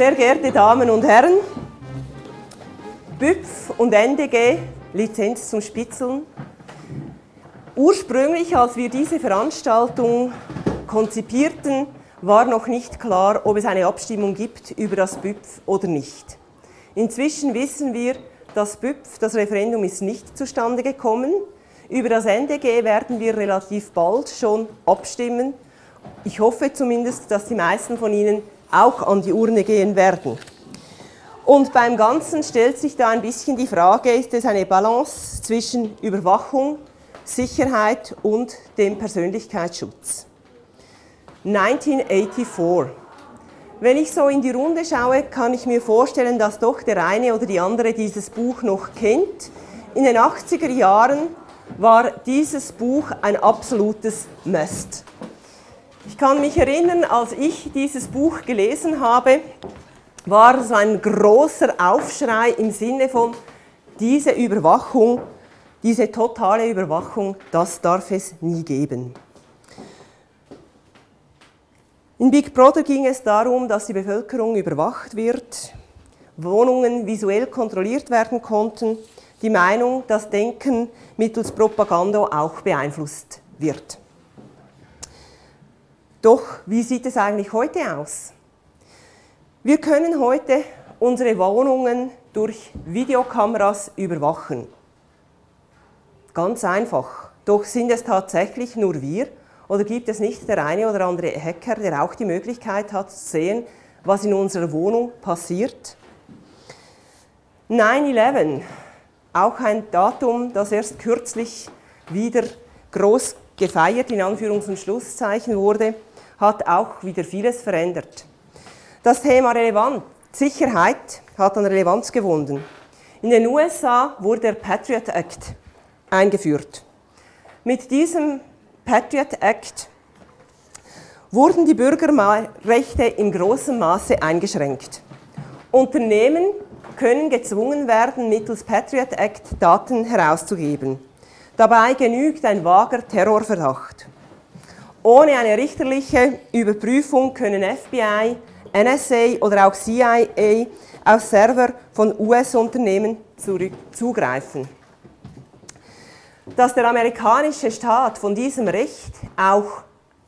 Sehr geehrte Damen und Herren, BÜPF und NDG, Lizenz zum Spitzeln. Ursprünglich, als wir diese Veranstaltung konzipierten, war noch nicht klar, ob es eine Abstimmung gibt über das BÜPF oder nicht. Inzwischen wissen wir, das BÜPF, das Referendum ist nicht zustande gekommen. Über das NDG werden wir relativ bald schon abstimmen. Ich hoffe zumindest, dass die meisten von Ihnen auch an die Urne gehen werden. Und beim Ganzen stellt sich da ein bisschen die Frage, ist es eine Balance zwischen Überwachung, Sicherheit und dem Persönlichkeitsschutz? 1984. Wenn ich so in die Runde schaue, kann ich mir vorstellen, dass doch der eine oder die andere dieses Buch noch kennt. In den 80er Jahren war dieses Buch ein absolutes Must. Ich kann mich erinnern, als ich dieses Buch gelesen habe, war so ein großer Aufschrei im Sinne von, diese Überwachung, diese totale Überwachung, das darf es nie geben. In Big Brother ging es darum, dass die Bevölkerung überwacht wird, Wohnungen visuell kontrolliert werden konnten, die Meinung, das Denken mittels Propaganda auch beeinflusst wird. Doch wie sieht es eigentlich heute aus? Wir können heute unsere Wohnungen durch Videokameras überwachen. Ganz einfach. Doch sind es tatsächlich nur wir oder gibt es nicht der eine oder andere Hacker, der auch die Möglichkeit hat zu sehen, was in unserer Wohnung passiert? 9-11, auch ein Datum, das erst kürzlich wieder groß gefeiert, in Anführungs- und Schlusszeichen wurde hat auch wieder vieles verändert. Das Thema Relevant, Sicherheit hat an Relevanz gewonnen. In den USA wurde der Patriot Act eingeführt. Mit diesem Patriot Act wurden die Bürgerrechte in großem Maße eingeschränkt. Unternehmen können gezwungen werden, mittels Patriot Act Daten herauszugeben. Dabei genügt ein vager Terrorverdacht. Ohne eine richterliche Überprüfung können FBI, NSA oder auch CIA auf Server von US-Unternehmen zugreifen. Dass der amerikanische Staat von diesem Recht auch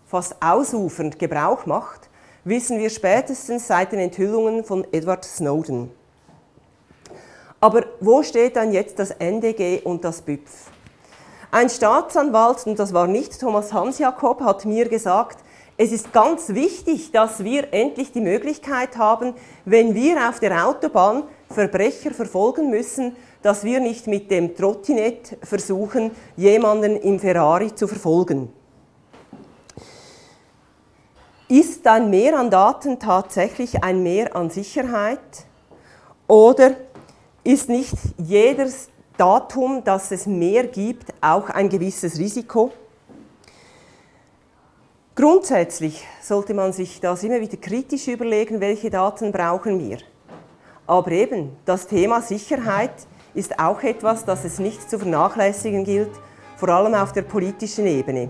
fast ausufernd Gebrauch macht, wissen wir spätestens seit den Enthüllungen von Edward Snowden. Aber wo steht dann jetzt das NDG und das BÜPF? Ein Staatsanwalt, und das war nicht Thomas Hans-Jakob, hat mir gesagt, es ist ganz wichtig, dass wir endlich die Möglichkeit haben, wenn wir auf der Autobahn Verbrecher verfolgen müssen, dass wir nicht mit dem Trottinett versuchen, jemanden im Ferrari zu verfolgen. Ist ein Mehr an Daten tatsächlich ein Mehr an Sicherheit? Oder ist nicht jedes Datum, dass es mehr gibt, auch ein gewisses Risiko. Grundsätzlich sollte man sich das immer wieder kritisch überlegen, welche Daten brauchen wir. Aber eben, das Thema Sicherheit ist auch etwas, das es nicht zu vernachlässigen gilt, vor allem auf der politischen Ebene.